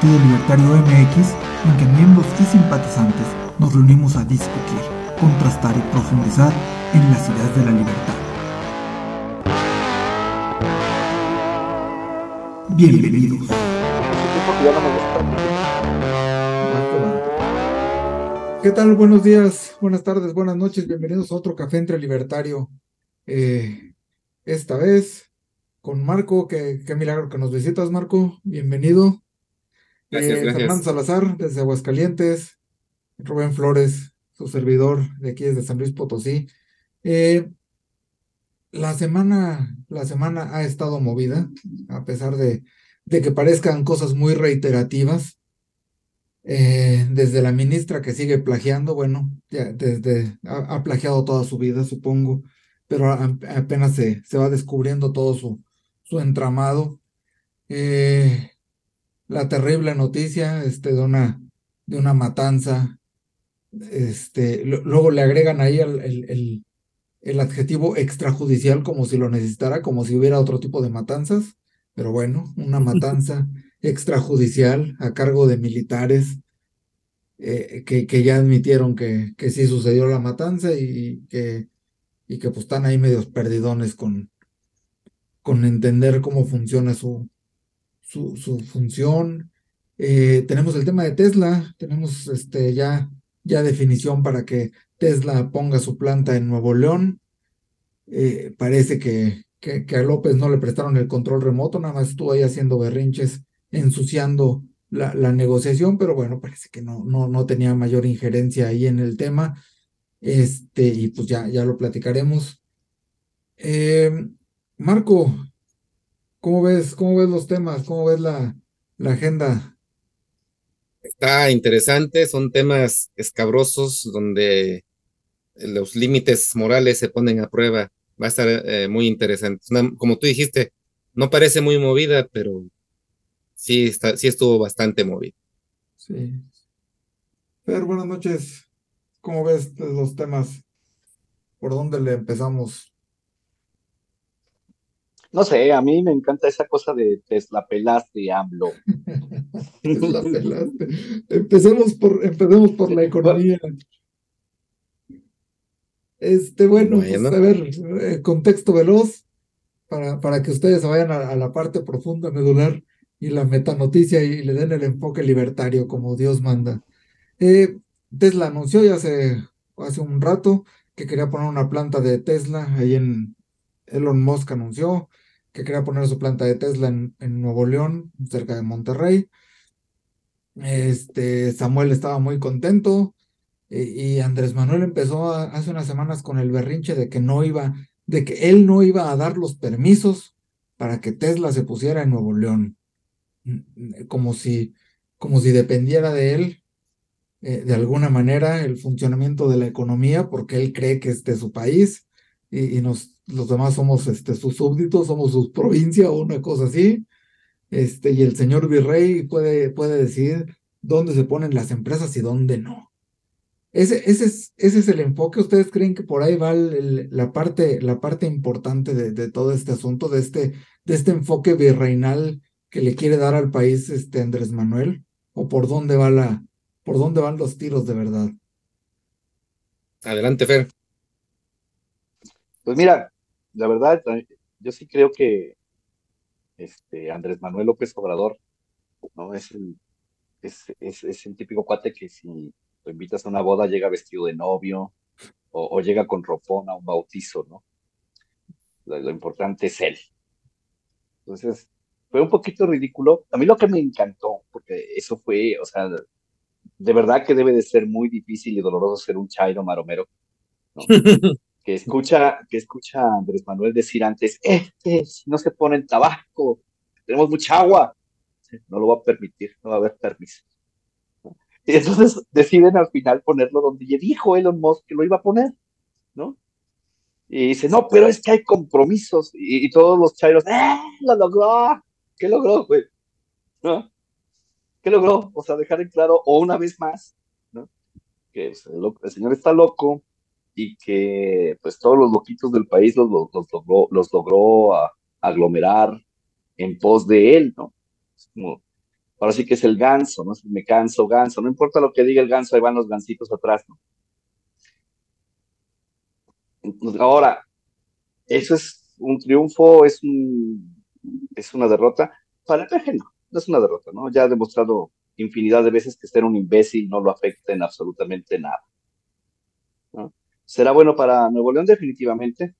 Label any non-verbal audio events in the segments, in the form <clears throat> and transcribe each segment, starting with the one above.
Partido Libertario MX en que miembros y simpatizantes nos reunimos a discutir, contrastar y profundizar en las ideas de la libertad. Bienvenidos. ¿Qué tal? Buenos días, buenas tardes, buenas noches. Bienvenidos a otro Café entre Libertario. Eh, esta vez con Marco, que qué milagro que nos visitas, Marco. Bienvenido. Gracias, Eh, gracias. Fernando Salazar, desde Aguascalientes. Rubén Flores, su servidor de aquí desde San Luis Potosí. Eh, la semana, la semana ha estado movida, a pesar de, de que parezcan cosas muy reiterativas. Eh, desde la ministra que sigue plagiando, bueno, ya desde ha, ha plagiado toda su vida, supongo, pero a- apenas se, se va descubriendo todo su, su entramado. Eh, la terrible noticia este, de una, de una matanza. Este, lo- luego le agregan ahí el, el, el- el adjetivo extrajudicial como si lo necesitara, como si hubiera otro tipo de matanzas. Pero bueno, una <laughs> matanza extrajudicial a cargo de militares eh, que, que ya admitieron que, que sí sucedió la matanza y que, y que pues están ahí medios perdidones con, con entender cómo funciona su, su, función. Eh, tenemos el tema de Tesla, tenemos este, ya, ya definición para que Tesla ponga su planta en Nuevo León. Eh, parece que, que, que a López no le prestaron el control remoto, nada más estuvo ahí haciendo berrinches, ensuciando la, la negociación, pero bueno, parece que no, no, no tenía mayor injerencia ahí en el tema. Este, y pues ya, ya lo platicaremos. Eh, Marco, ¿cómo ves, cómo ves los temas? ¿Cómo ves la, la agenda? Está interesante, son temas escabrosos donde los límites morales se ponen a prueba. Va a estar eh, muy interesante. Una- como tú dijiste, no parece muy movida, pero sí, está, sí estuvo bastante movida. Sí. Fer, buenas noches. ¿Cómo ves los temas? ¿Por dónde le empezamos? No sé, a mí me encanta esa cosa de Tesla pelaste, AMLO. <laughs> Te la pelaste. Empecemos por, empecemos por la economía. Este, bueno, pues, a ver, eh, contexto veloz para, para que ustedes se vayan a, a la parte profunda, medular y la metanoticia y le den el enfoque libertario como Dios manda. Eh, Tesla anunció ya hace, hace un rato que quería poner una planta de Tesla ahí en Elon Musk anunció que quería poner su planta de Tesla en, Nuevo León, cerca de Monterrey. Este, Samuel estaba muy contento eh, y Andrés Manuel empezó hace unas semanas con el berrinche de que no iba, de que él no iba a dar los permisos para que Tesla se pusiera en Nuevo León, Mm, como si, como si dependiera de él eh, de alguna manera el funcionamiento de la economía, porque él cree que este es su país y nos, los demás somos este, sus súbditos, somos su provincia o una cosa así. Este, y el señor virrey puede, puede decidir dónde se ponen las empresas y dónde no. Ese, ese, es, ese es el enfoque. ¿Ustedes creen que por ahí va la, parte, la parte importante de, de todo este asunto, de este, de este enfoque virreinal que le quiere dar al país este Andrés Manuel? ¿O por dónde va la, por dónde van los tiros de verdad? Adelante, Fer. Pues mira, la verdad, yo sí creo que este Andrés Manuel López Obrador, ¿no? Es el, es, es, es típico cuate que si lo invitas a una boda llega vestido de novio o, o llega con ropón a un bautizo, ¿no? Lo, lo importante es él. Entonces, fue un poquito ridículo. A mí lo que me encantó, porque eso fue, o sea, de verdad que debe de ser muy difícil y doloroso ser un chairo maromero, ¿no? <laughs> que escucha, que escucha a Andrés Manuel decir antes, este, si no se pone en Tabasco, tenemos mucha agua, no lo va a permitir, no va a haber permiso. Y entonces deciden al final ponerlo donde ya dijo Elon Musk que lo iba a poner, ¿no? Y dice, no, pero es que hay compromisos. Y, todos los chairos, ¡eh! Lo logró. ¿Qué logró, güey? ¿No? ¿Qué logró? O sea, dejar en claro, o una vez más, ¿no? Que el, señor está loco y que pues todos los loquitos del país los, logró, los logró aglomerar en pos de él, ¿no? ahora sí que es el ganso, ¿no? Me canso, ganso, no importa lo que diga el ganso, ahí van los gansitos atrás, ¿no? Ahora, eso es un triunfo, es, un, es una derrota. Para el no, no es una derrota, ¿no? Ya ha demostrado infinidad de veces que ser un imbécil no lo afecta en absolutamente nada. ¿no? ¿Será bueno para Nuevo León? Definitivamente.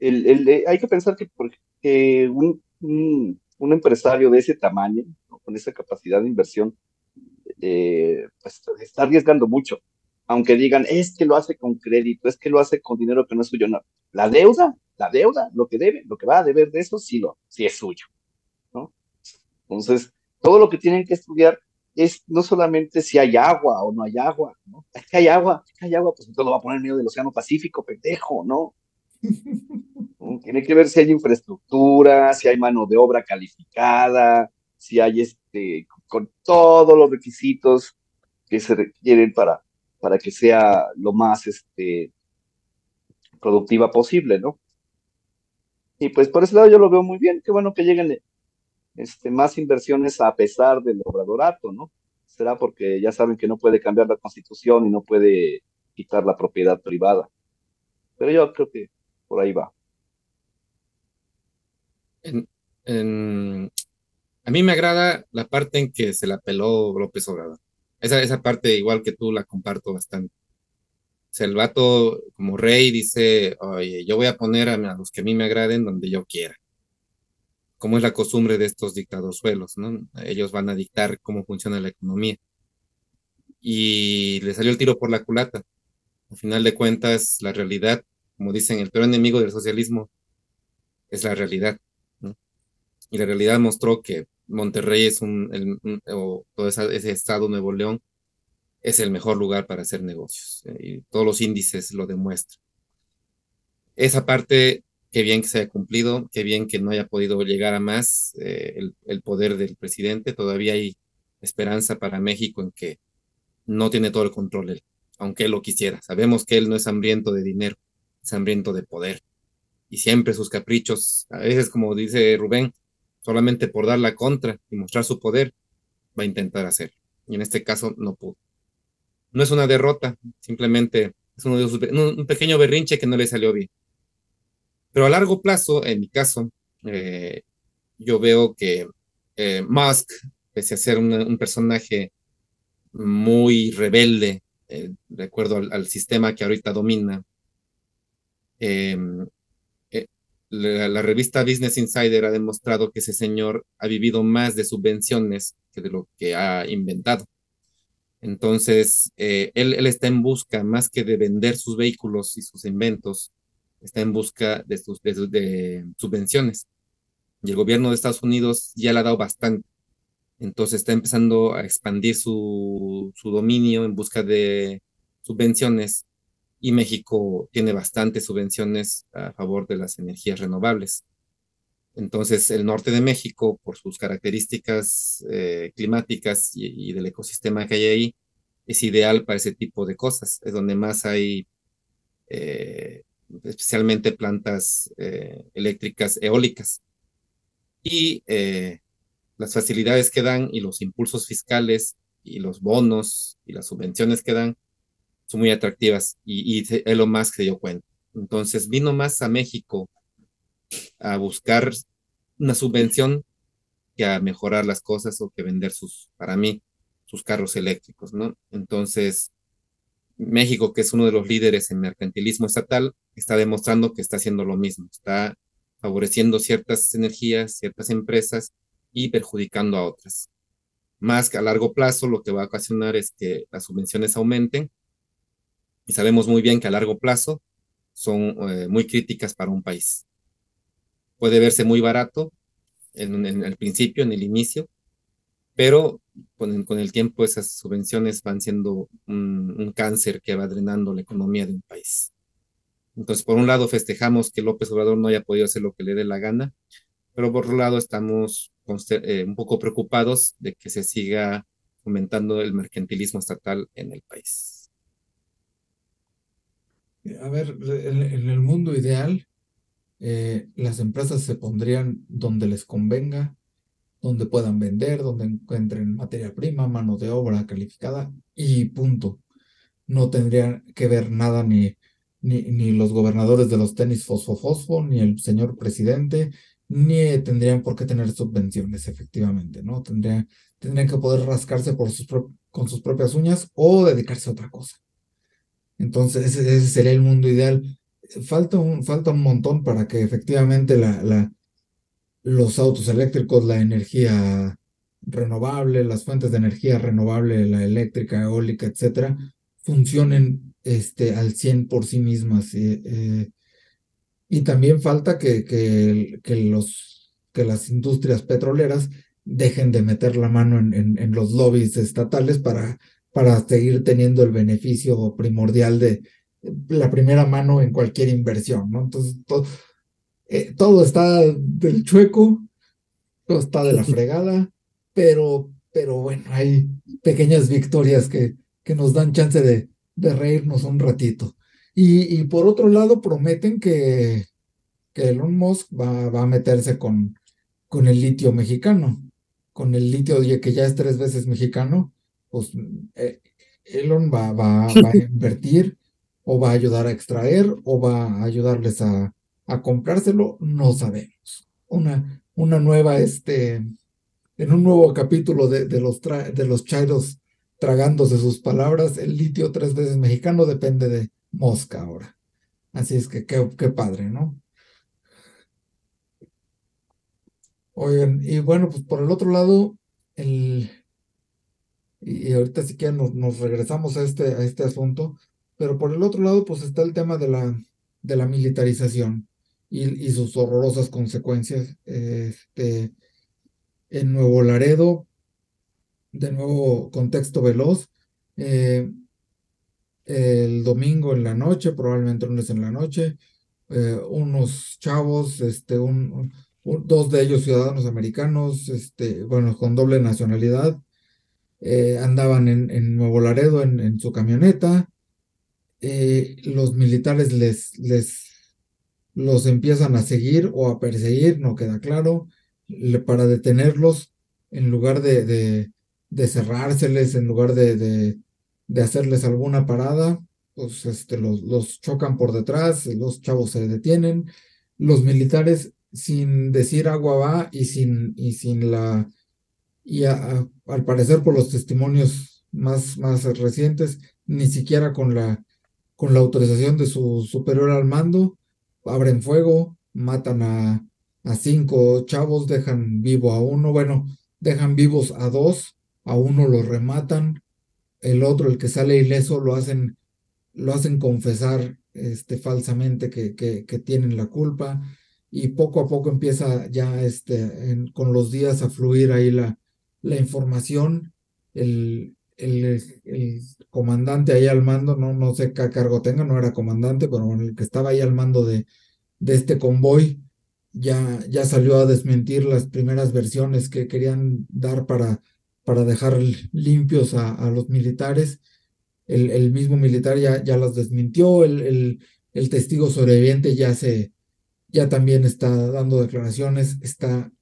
Hay que pensar que, un, empresario de ese tamaño, con esa capacidad de inversión, eh, pues está arriesgando mucho aunque digan, es que lo hace con crédito, es que lo hace con dinero que no es suyo, no. La deuda, la deuda, lo que debe, lo que va a deber de eso, sí, lo, sí es suyo. Entonces, todo lo que tienen que estudiar es no solamente si hay agua o no hay agua, ¿no? Es que hay agua, es que hay agua, pues entonces lo va a poner en medio del Océano Pacífico, pendejo, ¿no? <laughs> Tiene que ver si hay infraestructura, si hay mano de obra calificada, si hay este, con todos los requisitos que se requieren para, para que sea lo más este, productiva posible, ¿no? Y pues por ese lado yo lo veo muy bien, qué bueno que lleguen este, más inversiones a pesar del obradorato, ¿no? Será porque ya saben que no puede cambiar la constitución y no puede quitar la propiedad privada. Pero yo creo que por ahí va. a mí me agrada la parte en que se la peló López Obrador. Esa, esa parte, igual que tú, la comparto bastante. O sea, el vato, como rey, dice, oye, yo voy a poner a, los que a mí me agraden donde yo quiera. Como es la costumbre de estos dictadosuelos, ¿no? Ellos van a dictar cómo funciona la economía. Y le salió el tiro por la culata. Al final de cuentas, la realidad, como dicen, el peor enemigo del socialismo es la realidad. Y la realidad mostró que Monterrey es un, o todo ese estado Nuevo León es el mejor lugar para hacer negocios eh, y todos los índices lo demuestran. Esa parte, qué bien que se haya cumplido, qué bien que no haya podido llegar a más eh, el, poder del presidente, todavía hay esperanza para México en que no tiene todo el control él, aunque él lo quisiera. Sabemos que él no es hambriento de dinero, es hambriento de poder. Y siempre sus caprichos, a veces como dice Rubén, solamente por dar la contra y mostrar su poder, va a intentar hacer. Y en este caso no pudo. No es una derrota, simplemente es un pequeño berrinche que no le salió bien. Pero a largo plazo, en mi caso, eh, yo veo que eh, Musk, pese a ser un personaje muy rebelde, eh, de acuerdo al, sistema que ahorita domina, eh, la, revista Business Insider ha demostrado que ese señor ha vivido más de subvenciones que de lo que ha inventado. Entonces, eh, él, está en busca, más que de vender sus vehículos y sus inventos, está en busca de, sus, de, subvenciones. Y el gobierno de Estados Unidos ya le ha dado bastante. Entonces está empezando a expandir su, su dominio en busca de subvenciones y México tiene bastantes subvenciones a favor de las energías renovables. Entonces, el norte de México, por sus características eh, climáticas y, del ecosistema que hay ahí, es ideal para ese tipo de cosas. Es donde más hay, eh, especialmente plantas eh, eléctricas eólicas. Y las facilidades que dan y los impulsos fiscales y los bonos y las subvenciones que dan son muy atractivas y, y Elon Musk se dio cuenta. Entonces vino más a México a buscar una subvención que a mejorar las cosas o que vender sus, para mí, sus carros eléctricos, ¿no? Entonces, México, que es uno de los líderes en mercantilismo estatal, está demostrando que está haciendo lo mismo, está favoreciendo ciertas energías, ciertas empresas y perjudicando a otras. Más que a largo plazo, lo que va a ocasionar es que las subvenciones aumenten y sabemos muy bien que a largo plazo son eh, muy críticas para un país. Puede verse muy barato en, el principio, en el inicio, pero con, el tiempo esas subvenciones van siendo un, un cáncer que va drenando la economía de un país. Entonces, por un lado, festejamos que López Obrador no haya podido hacer lo que le dé la gana, pero por otro lado, estamos eh, un poco preocupados de que se siga fomentando el mercantilismo estatal en el país. A ver, en, el mundo ideal, eh, las empresas se pondrían donde les convenga, donde puedan vender, donde encuentren materia prima, mano de obra calificada y punto. No tendrían que ver nada ni, ni, ni los gobernadores de los tenis fosfo-fosfo, ni el señor presidente, ni tendrían por qué tener subvenciones, efectivamente, ¿no? Tendrían, tendrían que poder rascarse por sus con sus propias uñas o dedicarse a otra cosa. Entonces, ese, sería el mundo ideal. Falta un, falta un montón para que efectivamente la, la, los autos eléctricos, la energía renovable, las fuentes de energía renovable, la eléctrica, eólica, etcétera, funcionen este, al 100 por sí mismas. Eh, eh, y también falta que, que, que, los, que las industrias petroleras dejen de meter la mano en, en, los lobbies estatales para, para seguir teniendo el beneficio primordial de la primera mano en cualquier inversión, ¿no? Entonces, todo, eh, todo está del chueco, todo está de la <laughs> fregada, pero, pero bueno, hay pequeñas victorias que, que nos dan chance de, de reírnos un ratito. Y, por otro lado, prometen que, que Elon Musk va, va, a meterse con, con el litio mexicano, con el litio que ya es tres veces mexicano, pues eh, Elon va, va, va, a <laughs> invertir o va a ayudar a extraer o va a ayudarles a, a comprárselo, no sabemos. Una, una nueva, este, en un nuevo capítulo de, de los, de los chairos tragándose sus palabras, el litio tres veces mexicano depende de, mosca ahora. Así es que qué, qué padre, ¿no? Oigan, y bueno, pues por el otro lado, el, y ahorita sí que nos, nos, regresamos a este, a este asunto, pero por el otro lado, pues está el tema de la, de la militarización y, sus horrorosas consecuencias. Este, en Nuevo Laredo, de nuevo contexto veloz, eh, el domingo en la noche, probablemente lunes en la noche, eh, unos chavos, este, un, dos de ellos ciudadanos americanos, este, bueno, con doble nacionalidad, eh, andaban en, en, Nuevo Laredo en, en su camioneta, eh, los militares les, les los empiezan a seguir o a perseguir, no queda claro, para detenerlos, en lugar de, de, cerrárseles, en lugar de, de de hacerles alguna parada, pues este, los, los chocan por detrás, los chavos se detienen, los militares sin decir agua va y sin, y sin la, y al parecer por los testimonios más, más recientes, ni siquiera con la, con la autorización de su superior al mando, abren fuego, matan a, a cinco chavos, dejan vivo a uno, bueno, dejan vivos a dos, a uno lo rematan, el otro, el que sale ileso, lo hacen, lo hacen confesar este, falsamente que, que, tienen la culpa y poco a poco empieza ya este, con los días a fluir ahí la, la información. El, el, el, comandante ahí al mando, no, no sé qué cargo tenga, no era comandante, pero el que estaba ahí al mando de, de este convoy ya, ya salió a desmentir las primeras versiones que querían dar para para dejar limpios a, los militares. El, el, mismo militar ya, ya los desmintió, el, el, testigo sobreviviente ya se, ya también está dando declaraciones, está,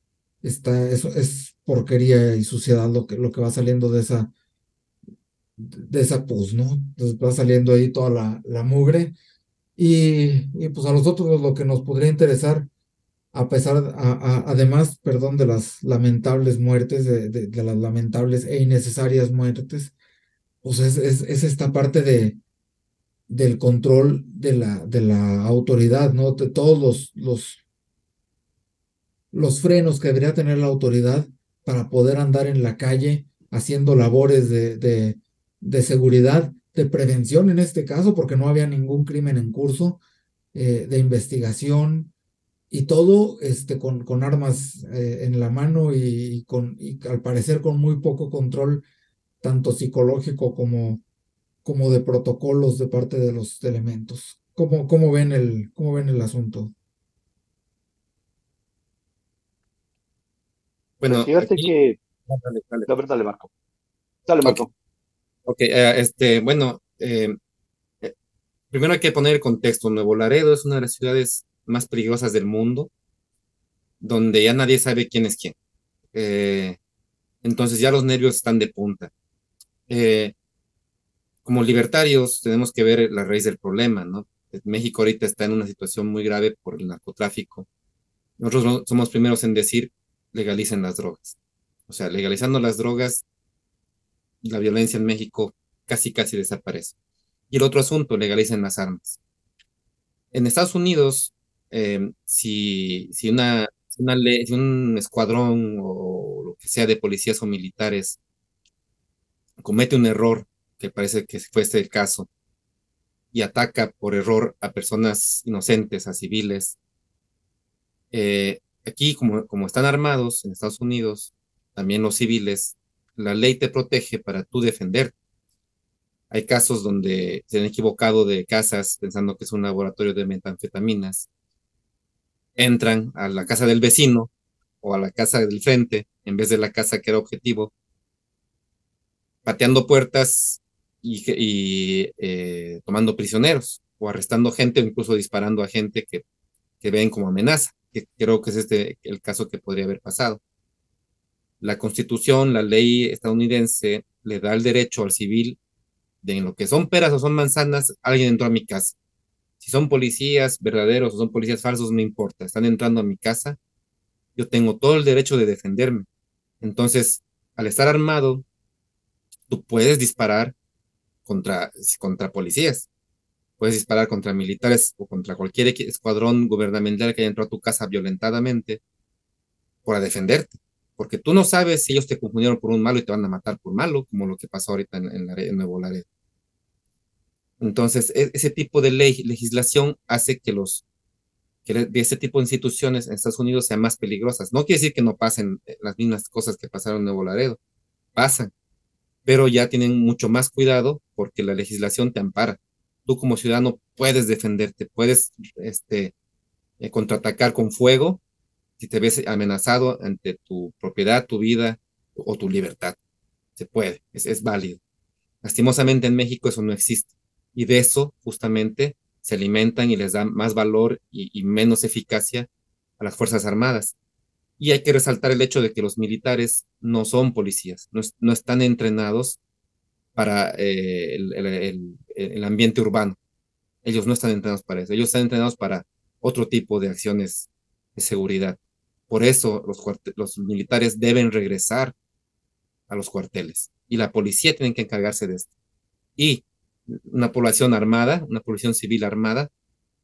está, eso es porquería y suciedad lo que, lo que va saliendo de esa, de esa pus, ¿no? Entonces va saliendo ahí toda la, la mugre. Y, y pues a nosotros lo que nos podría interesar a pesar, además, perdón, de las lamentables muertes, de, las lamentables e innecesarias muertes, pues es, es, esta parte de, del control de la, de la autoridad, ¿no? De todos los, los, los frenos que debería tener la autoridad para poder andar en la calle haciendo labores de, de, de seguridad, de prevención en este caso, porque no había ningún crimen en curso, eh, de investigación, y todo este, con, con armas eh, en la mano y, con, y al parecer con muy poco control, tanto psicológico como, como de protocolos de parte de los elementos. ¿Cómo, cómo, ven, el, cómo ven el asunto? Bueno, fíjate que... Dale, dale. dale, Marco. Dale, Marco. Ok, eh, este, bueno, eh, primero hay que poner el contexto. Nuevo Laredo es una de las ciudades más peligrosas del mundo, donde ya nadie sabe quién es quién. Eh, entonces ya los nervios están de punta. Eh, como libertarios tenemos que ver la raíz del problema, ¿no? México ahorita está en una situación muy grave por el narcotráfico. Nosotros somos primeros en decir legalicen las drogas. O sea, legalizando las drogas, la violencia en México casi casi desaparece. Y el otro asunto, legalicen las armas. En Estados Unidos, Em, si, si, una, una ley, si un escuadrón o lo que sea de policías o militares comete un error, que parece que fuese el caso, y ataca por error a personas inocentes, a civiles, eh, aquí como, como están armados en Estados Unidos, también los civiles, la ley te protege para tú defender. Hay casos donde se han equivocado de casas pensando que es un laboratorio de metanfetaminas entran a la casa del vecino o a la casa del frente en vez de la casa que era objetivo, pateando puertas y, eh, tomando prisioneros o arrestando gente o incluso disparando a gente que, que ven como amenaza, que creo que es este el caso que podría haber pasado. La constitución, la ley estadounidense le da el derecho al civil de en lo que son peras o son manzanas, alguien entró a mi casa si son policías verdaderos o son policías falsos, no importa. Están entrando a mi casa. Yo tengo todo el derecho de defenderme. Entonces, al estar armado, tú puedes disparar contra, contra policías. Puedes disparar contra militares o contra cualquier escuadrón gubernamental que haya entrado a tu casa violentadamente para defenderte. Porque tú no sabes si ellos te confundieron por un malo y te van a matar por malo, como lo que pasó ahorita en, en Nuevo Laredo. Entonces, e, ese tipo de ley, legislación hace que los que ese tipo de instituciones en Estados Unidos sean más peligrosas. No quiere decir que no pasen eh, las mismas cosas que pasaron en Nuevo Laredo, pasan, pero ya tienen mucho más cuidado porque la legislación te ampara. Tú como ciudadano puedes defenderte, puedes este, eh, contraatacar con fuego si te ves amenazado ante tu propiedad, tu vida o tu libertad. Se puede, es, es válido. Lastimosamente en México eso no existe y de eso justamente se alimentan y les dan más valor y, menos eficacia a las Fuerzas Armadas. Y hay que resaltar el hecho de que los militares no son policías, no, están entrenados para eh, el, ambiente urbano. Ellos no están entrenados para eso, ellos están entrenados para otro tipo de acciones de seguridad. Por eso los, militares deben regresar a los cuarteles y la policía tiene que encargarse de esto. Y una población armada, una población civil armada,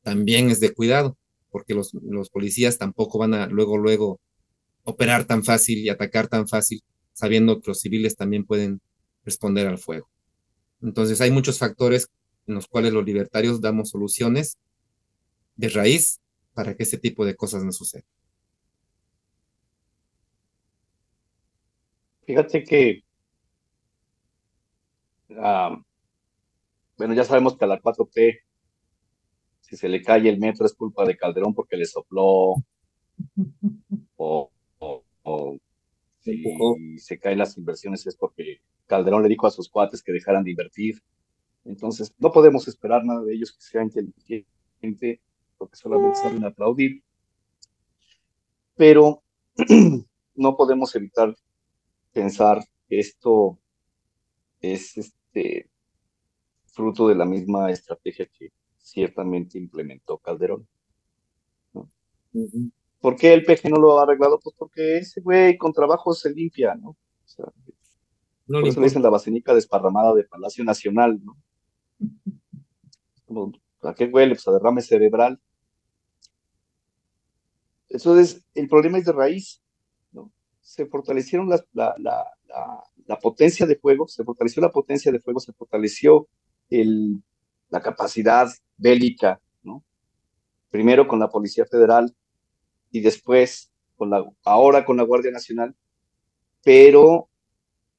también es de cuidado, porque los, los policías tampoco van a luego, luego operar tan fácil y atacar tan fácil, sabiendo que los civiles también pueden responder al fuego. Entonces hay muchos factores en los cuales los libertarios damos soluciones de raíz para que ese tipo de cosas no sucedan. Fíjate que ah, bueno, ya sabemos que a la 4T, si se le cae el metro es culpa de Calderón porque le sopló, o, si se caen las inversiones es porque Calderón le dijo a sus cuates que dejaran de invertir. Entonces, no podemos esperar nada de ellos que sea inteligente, porque solamente saben aplaudir. Pero <clears throat> no podemos evitar pensar que esto es este fruto de la misma estrategia que ciertamente implementó Calderón. ¿Por qué el PG no lo ha arreglado? Pues porque ese güey con trabajo se limpia, ¿no? O sea, no por eso le dicen la basenica desparramada de Palacio Nacional, ¿no? Como, ¿A qué huele? Pues a derrame cerebral. Entonces, el problema es de raíz. Se fortalecieron la, la, la, la potencia de fuego, se fortaleció la potencia de fuego, se fortaleció el, la capacidad bélica, ¿no? Primero con la Policía Federal y después con la, ahora con la Guardia Nacional, pero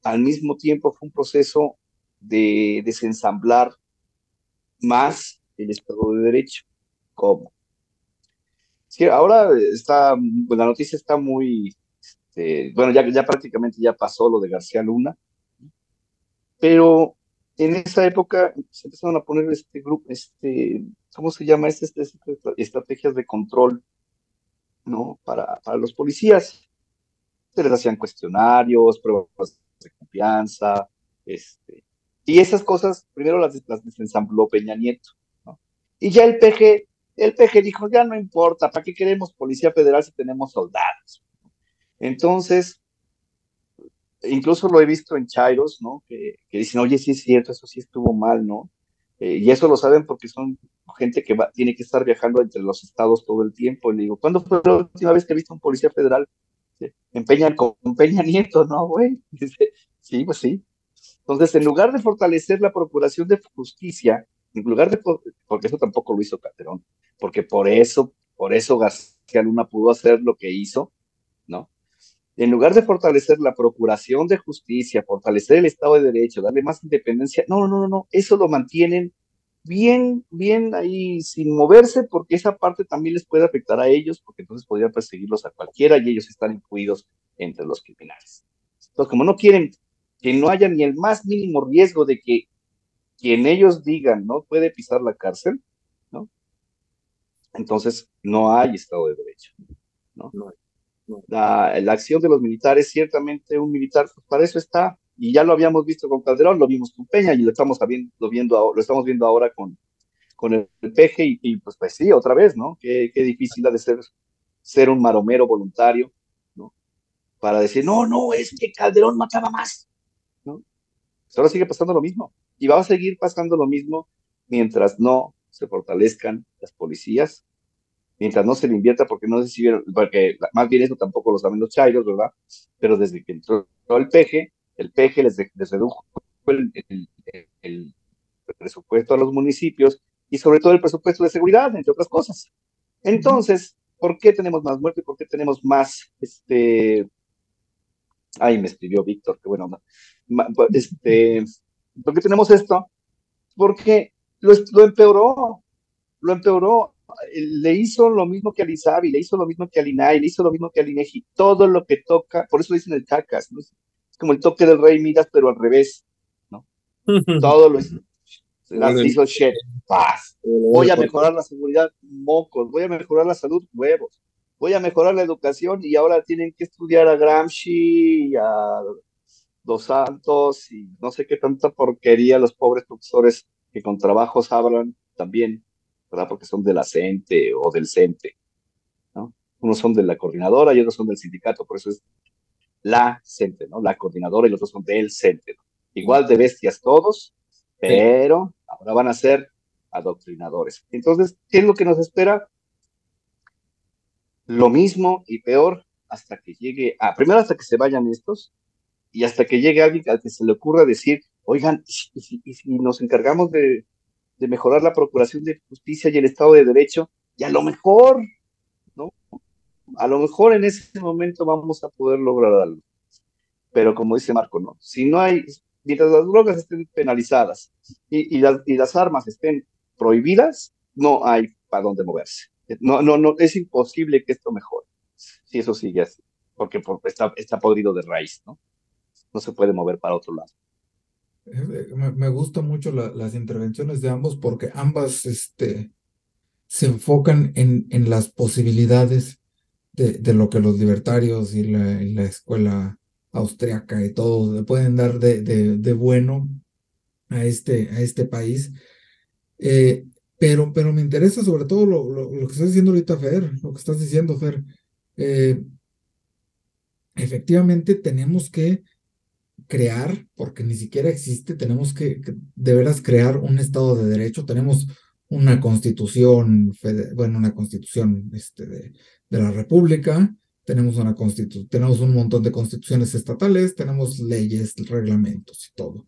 al mismo tiempo fue un proceso de desensamblar más el Estado de Derecho. ¿Cómo? Sí, ahora está, la noticia está muy, este, bueno, ya, prácticamente ya pasó lo de García Luna, pero en esa época se empezaron a poner este grupo, este, ¿cómo se llama? Este, este, este estrategias de control, ¿no? Para, los policías. Se les hacían cuestionarios, pruebas de confianza, este, y esas cosas, primero las, las desensambló Peña Nieto. Y ya el PG, el PG dijo, ya no importa, ¿para qué queremos policía federal si tenemos soldados? Entonces, incluso lo he visto en Chairos, ¿no? Que, dicen, oye, sí es cierto, eso sí estuvo mal, ¿no? Eh, y eso lo saben porque son gente que tiene que estar viajando entre los estados todo el tiempo. Y le digo, ¿cuándo fue la última vez que he visto un policía federal? En Peña, con Peña Nieto, ¿no, güey? <laughs> Dice, sí, pues sí. Entonces, en lugar de fortalecer la procuración de justicia, en lugar de, porque eso tampoco lo hizo Calderón, porque por eso, por eso García Luna pudo hacer lo que hizo, ¿no? En lugar de fortalecer la procuración de justicia, fortalecer el Estado de Derecho, darle más independencia, no, no, no, no, eso lo mantienen bien, bien ahí sin moverse, porque esa parte también les puede afectar a ellos, porque entonces podrían perseguirlos a cualquiera y ellos están incluidos entre los criminales. Entonces, como no quieren que no haya ni el más mínimo riesgo de que quien ellos digan no puede pisar la cárcel, ¿no? Entonces no hay Estado de Derecho, ¿no? no hay la, la, acción de los militares, ciertamente un militar, pues para eso está, y ya lo habíamos visto con Calderón, lo vimos con Peña y lo estamos viendo, viendo, lo estamos viendo ahora con, con el, peje y, pues, pues sí, otra vez, ¿no? Qué, qué difícil ha de ser ser un maromero voluntario, ¿no? Para decir, no, no, es que Calderón mataba más, ¿no? Pues ahora sigue pasando lo mismo y va a seguir pasando lo mismo mientras no se fortalezcan las policías mientras no se le invierta, porque no sé si vieron, porque más bien eso tampoco lo saben los chairos, ¿verdad? Pero desde que entró el peje, el peje les, redujo el, el, presupuesto a los municipios y sobre todo el presupuesto de seguridad, entre otras cosas. Entonces, ¿por qué tenemos más muerte? ¿Por qué tenemos más, este, ay, me escribió Víctor, qué bueno, este, ¿por qué tenemos esto? Porque lo, lo empeoró, lo empeoró le hizo lo mismo que al ISABI, le hizo lo mismo que al INAI, le hizo lo mismo que al INEGI, todo lo que toca, por eso dicen el cacas, ¿no? es como el toque del rey Midas, pero al revés, ¿no? <laughs> todo lo hizo, las hizo shit, paz, voy a mejorar la seguridad, mocos, voy a mejorar la salud, huevos, voy a mejorar la educación y ahora tienen que estudiar a Gramsci y a Dos Santos y no sé qué tanta porquería los pobres profesores que con trabajos hablan también ¿verdad? Porque son de la CENTE o del CENTE, ¿no? Unos son de la coordinadora y otros son del sindicato, por eso es la CENTE, ¿no? La coordinadora y los otros son del CENTE, Igual de bestias todos, pero ahora van a ser adoctrinadores. Entonces, ¿qué es lo que nos espera? Lo mismo y peor hasta que llegue, a, primero hasta que se vayan estos y hasta que llegue alguien al que se le ocurra decir, oigan, y si nos encargamos de, de mejorar la procuración de justicia y el Estado de Derecho, y a lo mejor, ¿no? A lo mejor en ese momento vamos a poder lograr algo. Pero como dice Marco, no, si no hay, mientras las drogas estén penalizadas y, y, las, y las armas estén prohibidas, no hay para dónde moverse. No, no, no, es imposible que esto mejore, si eso sigue así, porque está, está podrido de raíz, ¿no? No se puede mover para otro lado. Me, me gustan mucho las intervenciones de ambos porque ambas este, se enfocan en, en las posibilidades de, de, lo que los libertarios y la, la escuela austriaca y todo le pueden dar de, de, de, bueno a este, a este país. Eh, pero, pero me interesa sobre todo lo, lo, lo, que estás diciendo ahorita, Fer, lo que estás diciendo, Fer. Eh, efectivamente, tenemos que crear, porque ni siquiera existe, tenemos que, de veras crear un Estado de Derecho, tenemos una constitución, bueno, una constitución este, de, de la República, tenemos una constitu tenemos un montón de constituciones estatales, tenemos leyes, reglamentos y todo,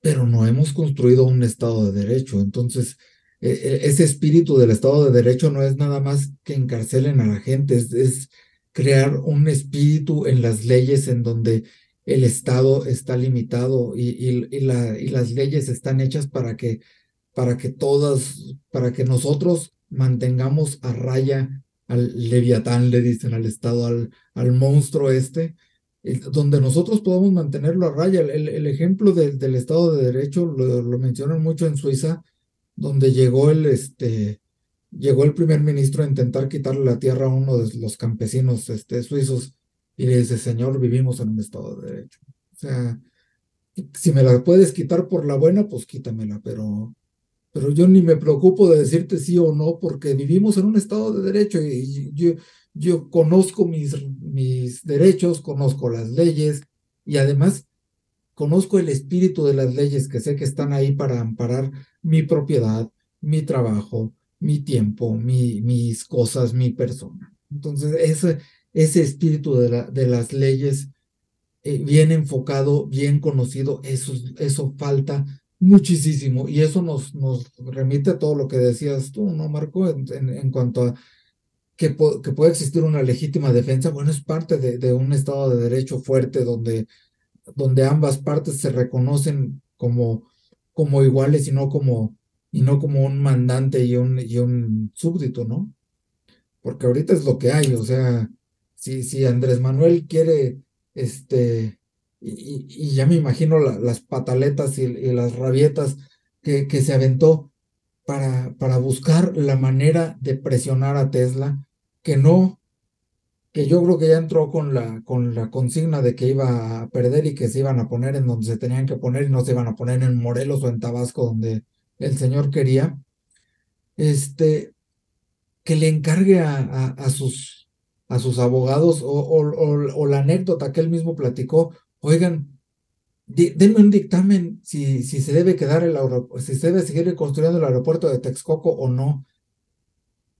pero no hemos construido un Estado de Derecho, entonces e, e, ese espíritu del Estado de Derecho no es nada más que encarcelen a la gente, es, crear un espíritu en las leyes en donde el Estado está limitado y, y, la, y las leyes están hechas para que, para que todas, para que nosotros mantengamos a raya al leviatán, le dicen al Estado, al, al monstruo este, donde nosotros podamos mantenerlo a raya. El, el ejemplo del Estado de Derecho lo, lo, mencionan mucho en Suiza, donde llegó el, este, llegó el primer ministro a intentar quitarle la tierra a uno de los campesinos este, suizos y le dice, señor, vivimos en un Estado de Derecho. O sea, si me la puedes quitar por la buena, pues quítamela, pero, pero yo ni me preocupo de decirte sí o no, porque vivimos en un Estado de Derecho y yo, yo conozco mis, mis derechos, conozco las leyes y además conozco el espíritu de las leyes que sé que están ahí para amparar mi propiedad, mi trabajo, mi tiempo, mi, mis cosas, mi persona. Entonces, ese, ese espíritu de, la, de las leyes eh, bien enfocado, bien conocido, eso, eso falta muchísimo y eso nos, nos remite a todo lo que decías tú, ¿no, Marco? En, en cuanto a que, puede existir una legítima defensa, bueno, es parte de, un Estado de Derecho fuerte donde, donde ambas partes se reconocen como, como iguales y no como, y no como un mandante y un, y un súbdito, ¿no? Porque ahorita es lo que hay, o sea, si, si Andrés Manuel quiere, este, y, ya me imagino las pataletas y, y, las rabietas que, que se aventó para, para buscar la manera de presionar a Tesla, que no, que yo creo que ya entró con la, con la consigna de que iba a perder y que se iban a poner en donde se tenían que poner y no se iban a poner en Morelos o en Tabasco donde el señor quería, este, que le encargue a, a, sus, a sus abogados o, o, la anécdota que él mismo platicó, oigan, denme un dictamen si, si se debe quedar el si se debe seguir construyendo el aeropuerto de Texcoco o no.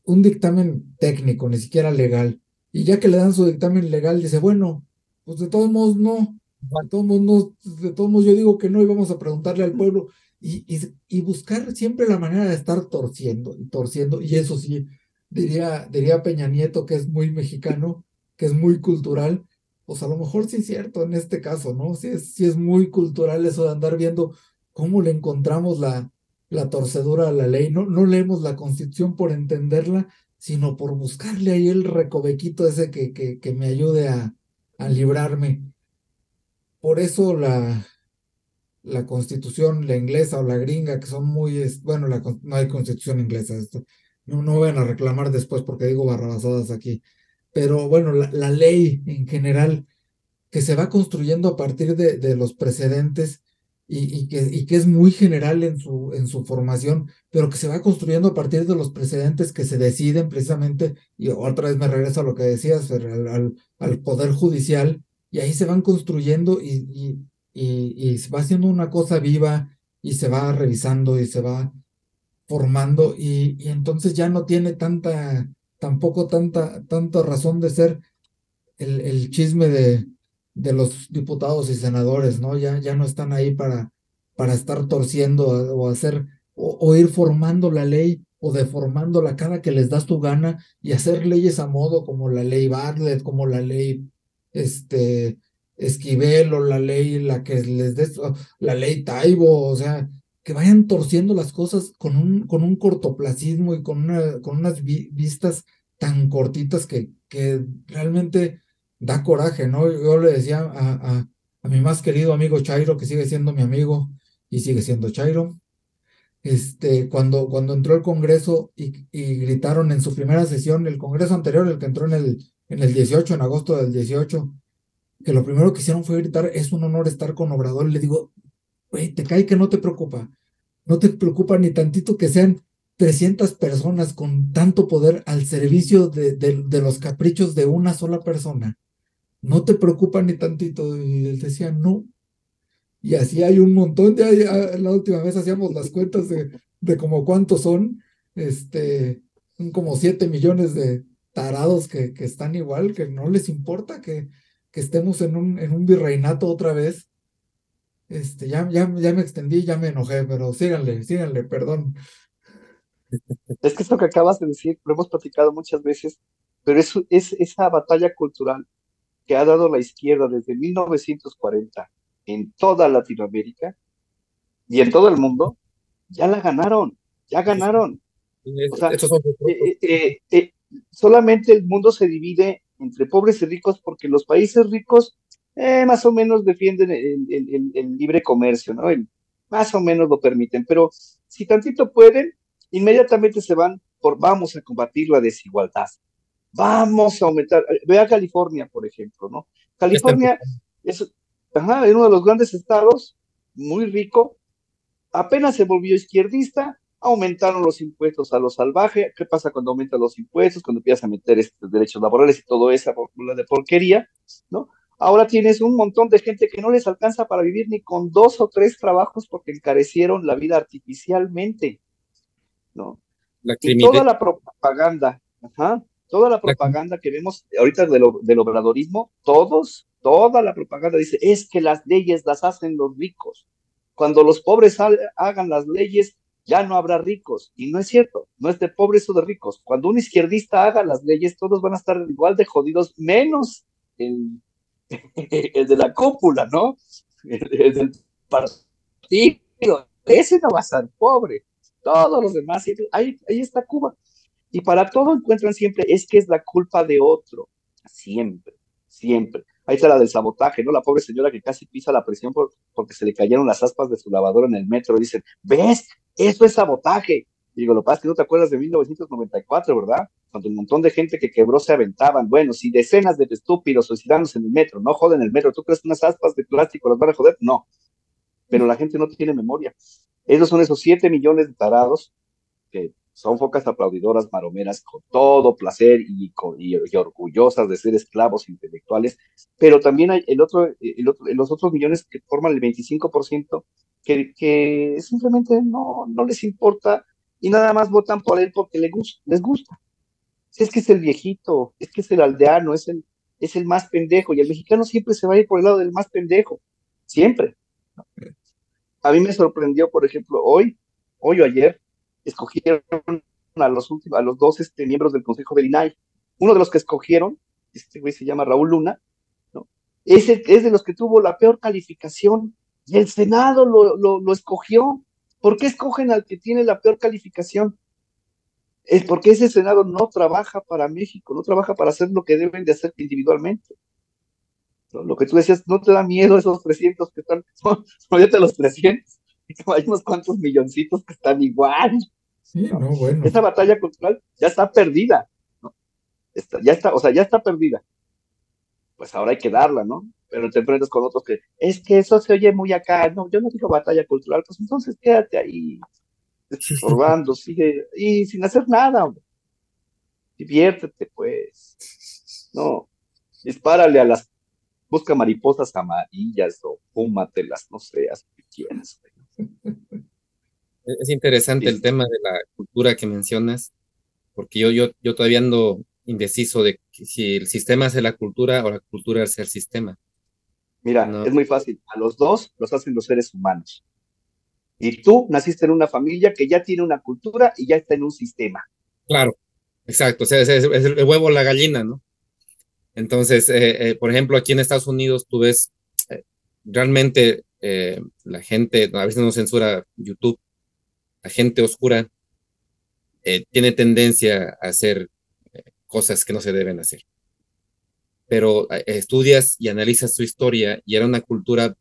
Un dictamen técnico, ni siquiera legal. Y ya que le dan su dictamen legal, dice, bueno, pues de todos modos no, de todos modos, de todos modos yo digo que no y vamos a preguntarle al pueblo y, y, y, buscar siempre la manera de estar torciendo torciendo. Y eso sí, diría, diría Peña Nieto, que es muy mexicano, que es muy cultural, pues a lo mejor sí es cierto en este caso, ¿no? Sí es, sí es muy cultural eso de andar viendo cómo le encontramos la, la torcedura a la ley. No, no leemos la constitución por entenderla, sino por buscarle ahí el recovequito ese que, que, que me ayude a, a librarme. Por eso la, la constitución, la inglesa o la gringa, que son muy, bueno, no hay constitución inglesa, no, no vayan a reclamar después porque digo barrabasadas aquí. Pero bueno, la, ley en general que se va construyendo a partir de, los precedentes y, que, es muy general en su, formación, pero que se va construyendo a partir de los precedentes que se deciden precisamente, y otra vez me regreso a lo que decías, al, Poder Judicial, y ahí se van construyendo y, y, se va haciendo una cosa viva y se va revisando y se va formando, y, entonces ya no tiene tanta tampoco tanta, tanta razón de ser el, chisme de, de los diputados y senadores, ¿no? Ya, ya no están ahí para, para estar torciendo o hacer, o, ir formando la ley o deformándola cada que les das tu gana y hacer leyes a modo como la ley Bartlett, como la ley este, Esquivel o la ley, la que les des, la ley Taibo, o sea, que vayan torciendo las cosas con un, con un cortoplacismo y con, una, con unas vistas tan cortitas que, que realmente da coraje, ¿no? Yo le decía a, a, a, mi más querido amigo Chairo, que sigue siendo mi amigo y sigue siendo Chairo, este, cuando, cuando entró el Congreso y, y gritaron en su primera sesión, el Congreso anterior, el que entró en el, en el 18, en agosto del 18, que lo primero que hicieron fue gritar, es un honor estar con Obrador. Le digo, güey, te cae que no te preocupa. No te preocupa ni tantito que sean 300 personas con tanto poder al servicio de, de, los caprichos de una sola persona. No te preocupa ni tantito. Y él decía, no. Y así hay un montón. Ya, la última vez hacíamos las cuentas de, de como cuántos son. Este, son como 7 millones de tarados que, que están igual, que no les importa que, que estemos en un, en un virreinato otra vez este, ya, ya, ya me extendí, ya me enojé, pero síganle, síganle, perdón. Es que esto que acabas de decir, lo hemos platicado muchas veces, pero es, es esa batalla cultural que ha dado la izquierda desde 1940 en toda Latinoamérica y en todo el mundo, ya la ganaron, ya ganaron. O sea, eh, eh, eh, solamente el mundo se divide entre pobres y ricos porque los países ricos más o menos defienden el, libre comercio, ¿no? más o menos lo permiten, pero si tantito pueden, inmediatamente se van por vamos a combatir la desigualdad, vamos a aumentar, ve a California, por ejemplo, ¿no? California es, ajá, es uno de los grandes estados, muy rico, apenas se volvió izquierdista, aumentaron los impuestos a lo salvaje. ¿Qué pasa cuando aumentan los impuestos? Cuando empiezas a meter estos derechos laborales y todo esa de porquería, ¿no? Ahora tienes un montón de gente que no les alcanza para vivir ni con dos o tres trabajos porque encarecieron la vida artificialmente, ¿no? y toda la propaganda, ajá, toda la propaganda que vemos ahorita del obradorismo, todos, toda la propaganda dice, es que las leyes las hacen los ricos. Cuando los pobres hagan las leyes, ya no habrá ricos. Y no es cierto, no es de pobres o de ricos. Cuando un izquierdista haga las leyes, todos van a estar igual de jodidos, menos el, <laughs> el de la cúpula, ¿no? El, del partido. Ese no va a ser pobre. Todos los demás, ahí, ahí está Cuba. Y para todo encuentran siempre, es que es la culpa de otro. Siempre, siempre. Ahí está la del sabotaje, ¿no? La pobre señora que casi pisa la presión por, porque se le cayeron las aspas de su lavadora en el metro. Dicen, ¿ves? Eso es sabotaje. digo, lo que pasa es que no te acuerdas de 1994, ¿verdad? Cuando un montón de gente que quebró se aventaban. Bueno, si decenas de estúpidos suicidándose en el metro, no joden el metro. ¿Tú crees que unas aspas de plástico las van a joder? No. Pero la gente no tiene memoria. Esos son esos 7 millones de tarados que son focas aplaudidoras maromeras con todo placer y, orgullosas de ser esclavos intelectuales, pero también hay el otro, el otro, los otros millones que forman el 25% que, que simplemente no, no les importa y nada más votan por él porque. Les gusta. Es que es el viejito, es que es el aldeano, es el, es el más pendejo y el mexicano siempre se va a ir por el lado del más pendejo, siempre. A mí me sorprendió, por ejemplo, hoy, hoy o ayer, escogieron a los últimos, a los dos este, miembros del Consejo del INAI. Uno de los que escogieron, este güey se llama Raúl Luna, ¿no? Es, es de los que tuvo la peor calificación y el Senado lo, lo, escogió. ¿Por qué escogen al que tiene la peor calificación? Es porque ese Senado no trabaja para México, no trabaja para hacer lo que deben de hacer individualmente. Lo que tú decías, no te da miedo esos 300 que están, <laughs> son, los 300, <laughs> hay unos cuantos milloncitos que están igual. Sí, no, bueno. Esa batalla cultural ya está perdida. ya está, o sea, ya está perdida. Pues ahora hay que darla, ¿no? Pero te enfrentas con otros que, es que eso se oye muy acá. No, yo no digo batalla cultural, pues entonces quédate ahí, estorbando, <laughs> sigue, y sin hacer nada, hombre. Diviértete, pues. No, dispárale a las, busca mariposas amarillas o fúmatelas, no sé, haz que quieras. Es interesante el tema de la cultura que mencionas, porque yo, yo, yo todavía ando indeciso de si el sistema hace la cultura o la cultura hace el sistema. Mira, es muy fácil. A los dos los hacen los seres humanos. Y tú naciste en una familia que ya tiene una cultura y ya está en un sistema. Claro, exacto. O sea, es, el huevo la gallina, ¿no? Entonces, eh, eh, por ejemplo, aquí en Estados Unidos tú ves eh, realmente la gente, a veces no censura YouTube, la gente oscura tiene tendencia a hacer cosas que no se deben hacer. Pero estudias y analizas su historia y era una cultura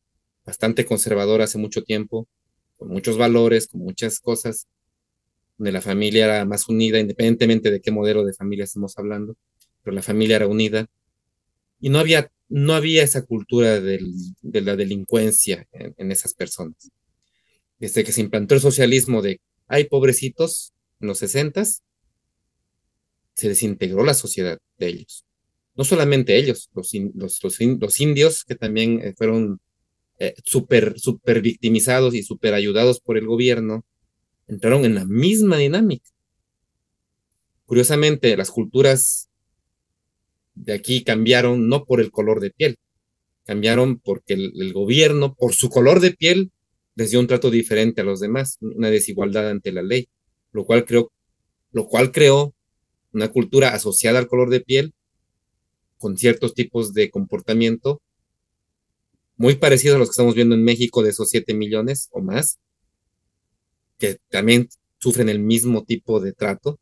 bastante conservadora hace mucho tiempo, con muchos valores, con muchas cosas, donde la familia era más unida, independientemente de qué modelo de familia estamos hablando, pero la familia era unida. Y no había, no había esa cultura de la delincuencia en esas personas desde que se implantó el socialismo de hay pobrecitos en los sesentas, se desintegró la sociedad de ellos. No solamente ellos, los, los, indios que también eh, fueron eh, súper super victimizados y súper ayudados por el gobierno, entraron en la misma dinámica. Curiosamente, las culturas de aquí cambiaron no por el color de piel, cambiaron porque el gobierno, por su color de piel, les dio un trato diferente a los demás, una desigualdad ante la ley, lo cual creo lo cual creó una cultura asociada al color de piel con ciertos tipos de comportamiento muy parecidos a los que estamos viendo en México de esos 7 millones o más, que también sufren el mismo tipo de trato,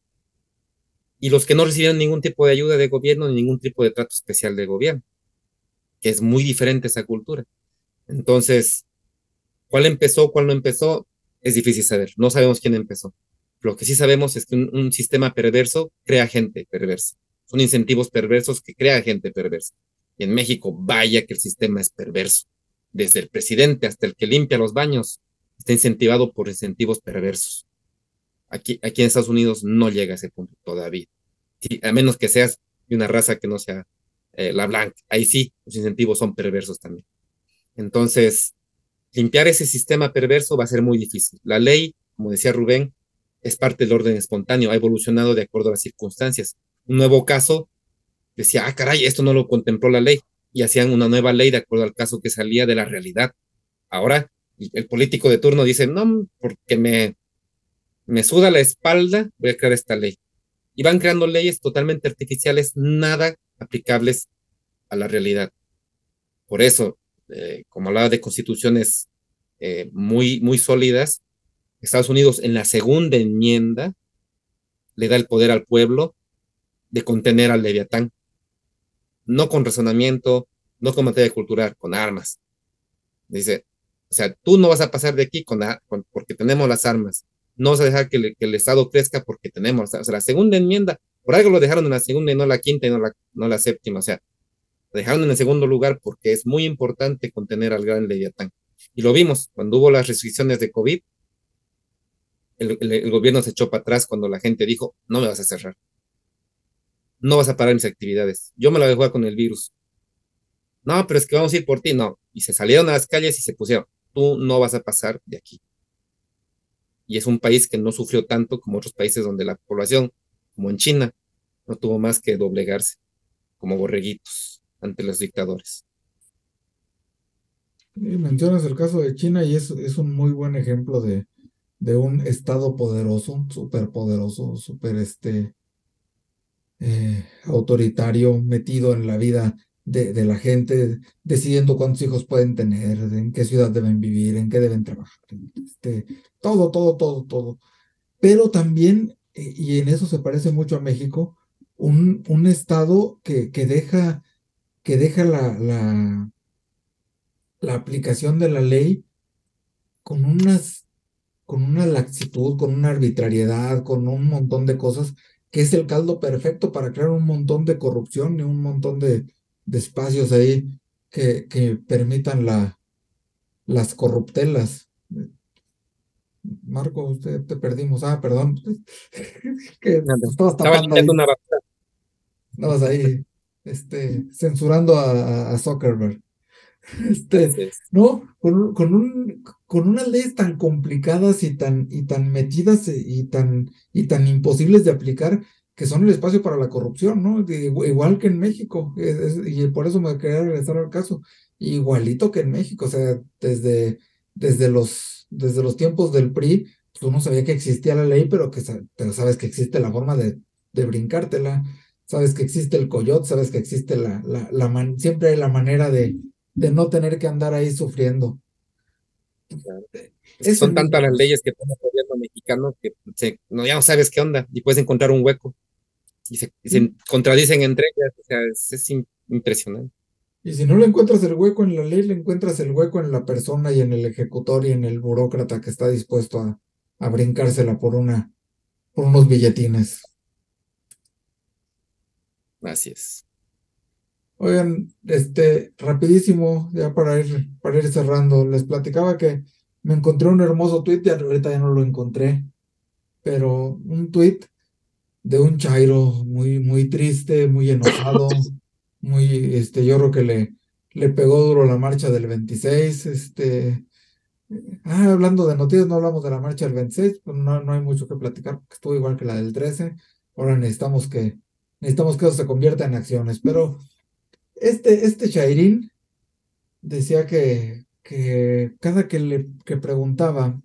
y los que no recibieron ningún tipo de ayuda de gobierno ni ningún tipo de trato especial de gobierno, que es muy diferente esa cultura. Entonces, ¿cuál empezó, cuál no empezó? Es difícil saber, no sabemos quién empezó. Lo que sí sabemos es que un, sistema perverso crea gente perversa. Son incentivos perversos que crea gente perversa. En México, vaya que el sistema es perverso. Desde el presidente hasta el que limpia los baños, está incentivado por incentivos perversos. Aquí, aquí en Estados Unidos no llega a ese punto todavía. a menos que seas de una raza que no sea eh, la blanca. Ahí sí, los incentivos son perversos también. Entonces, limpiar ese sistema perverso va a ser muy difícil. La ley, como decía Rubén, es parte del orden espontáneo, ha evolucionado de acuerdo a las circunstancias. Un nuevo caso decía, ah, caray, esto no lo contempló la ley, y hacían una nueva ley de acuerdo al caso que salía de la realidad. Ahora, el político de turno dice, no, porque me, me suda la espalda, voy a crear esta ley. Y van creando leyes totalmente artificiales, nada aplicables a la realidad. Por eso, eh, como hablaba de constituciones eh, muy, muy sólidas, Estados Unidos en la segunda enmienda le da el poder al pueblo de contener al leviatán, no con razonamiento, no con materia cultural, con armas. Dice, o sea, tú no vas a pasar de aquí con, porque tenemos las armas. No vas a dejar que, el Estado crezca porque tenemos, o sea, la segunda enmienda, por algo lo dejaron en la segunda y no la quinta y no la, no la séptima, o sea, lo dejaron en el segundo lugar porque es muy importante contener al gran leviatán. Y lo vimos cuando hubo las restricciones de COVID, el, gobierno se echó para atrás cuando la gente dijo, no me vas a cerrar. No vas a parar mis actividades. Yo me la voy a jugar con el virus. No, pero es que vamos a ir por ti. No. Y se salieron a las calles y se pusieron, tú no vas a pasar de aquí. Y es un país que no sufrió tanto como otros países donde la población, como en China, no tuvo más que doblegarse como borreguitos ante los dictadores. mencionas el caso de China y es, es un muy buen ejemplo de, de un Estado poderoso, súper poderoso, súper este, eh, autoritario, metido en la vida de, de, la gente, decidiendo cuántos hijos pueden tener, en qué ciudad deben vivir, en qué deben trabajar, este, todo, todo, todo, todo. Pero también, eh, y en eso se parece mucho a México, un, un Estado que, que deja, que deja la, la, la aplicación de la ley con unas con una laxitud, con una arbitrariedad, con un montón de cosas, es el caldo perfecto para crear un montón de corrupción y un montón de, espacios ahí que, que permitan la, las corruptelas. Marco, usted te perdimos. Ah, perdón. <laughs> que estabas tapando ahí. Estabas ahí este, censurando a, a Zuckerberg. <laughs> Este, ¿no? Con, con, un, con unas leyes tan complicadas y tan, y tan metidas y tan, y tan imposibles de aplicar que son el espacio para la corrupción, ¿no? igual que en México, y por eso me quería regresar al caso, igualito que en México, o sea, desde, desde, los, desde los tiempos del PRI, tú pues, no sabía que existía la ley, pero, que, pero sabes que existe la forma de, de brincártela, sabes que existe el coyote, sabes que existe la, la, la siempre hay la manera de, de no tener que andar ahí sufriendo. Son tantas las leyes que pone el gobierno mexicano que no, ya no sabes qué onda y puedes encontrar un hueco y se, contradicen entre ellas. O sea, es, impresionante. Y si no le encuentras el hueco en la ley, le encuentras el hueco en la persona y en el ejecutor y en el burócrata que está dispuesto a, a brincársela por una, por unos billetines. Así es. Oigan, este, rapidísimo, ya para ir, para ir cerrando, les platicaba que me encontré un hermoso tweet, y ahorita ya no lo encontré, pero un tweet de un Chairo muy, muy triste, muy enojado, <laughs> muy, este, yo creo que le, le pegó duro la marcha del 26, este, ah, hablando de noticias, no hablamos de la marcha del 26, pues no, no hay mucho que platicar, porque estuvo igual que la del 13, ahora necesitamos que, necesitamos que eso se convierta en acciones, pero este, este Chairín decía que, que cada que le que preguntaba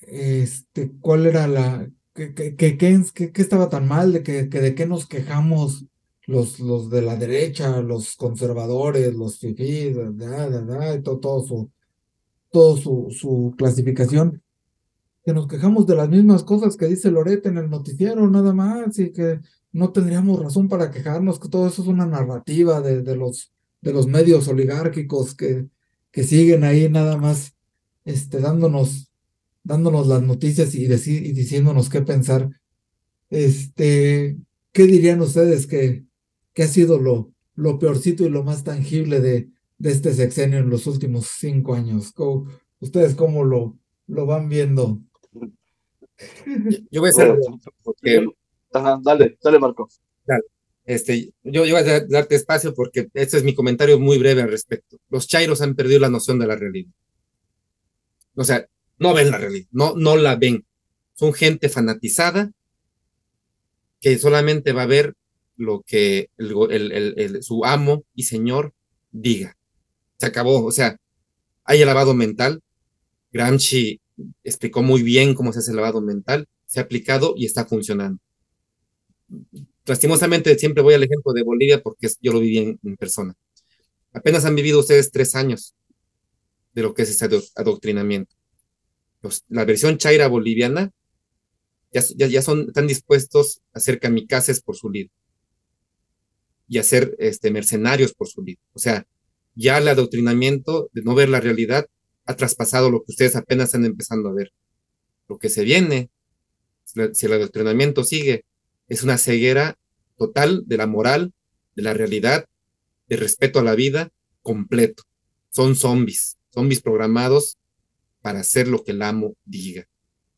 este, cuál era la, ¿qué, qué, qué, qué, qué estaba tan mal? ¿De que, que de qué nos quejamos los, los de la derecha, los conservadores, los fifís, da, da, da, todo, todo su, todo su, su clasificación? Que nos quejamos de las mismas cosas que dice Loret en el noticiero, nada más, y que no tendríamos razón para quejarnos, que todo eso es una narrativa de, de los, de los medios oligárquicos que, que siguen ahí nada más este, dándonos, dándonos las noticias y, y diciéndonos qué pensar. Este, ¿Qué dirían ustedes que, que ha sido lo, lo peorcito y lo más tangible de, de este sexenio en los últimos cinco años? ¿Ustedes cómo lo, lo van viendo? Yo voy a hacer... Porque dale, dale, Marco. Este, yo, yo voy a darte espacio porque este es mi comentario muy breve al respecto. Los chairos han perdido la noción de la realidad. O sea, no ven la realidad, no, no la ven. Son gente fanatizada que solamente va a ver lo que el, su amo y señor diga. Se acabó, o sea, hay el lavado mental. Gramsci explicó muy bien cómo se hace el lavado mental, se ha aplicado y está funcionando lastimosamente siempre voy al ejemplo de Bolivia porque yo lo viví en, persona. Apenas han vivido ustedes tres años de lo que es ese adoctrinamiento. la versión chaira boliviana ya, ya, son, están dispuestos a ser kamikazes por su líder y a ser este, mercenarios por su líder. O sea, ya el adoctrinamiento de no ver la realidad ha traspasado lo que ustedes apenas están empezando a ver. Lo que se viene, si el adoctrinamiento sigue, es una ceguera total de la moral, de la realidad, de respeto a la vida completo. Son zombies, zombies programados para hacer lo que el amo diga.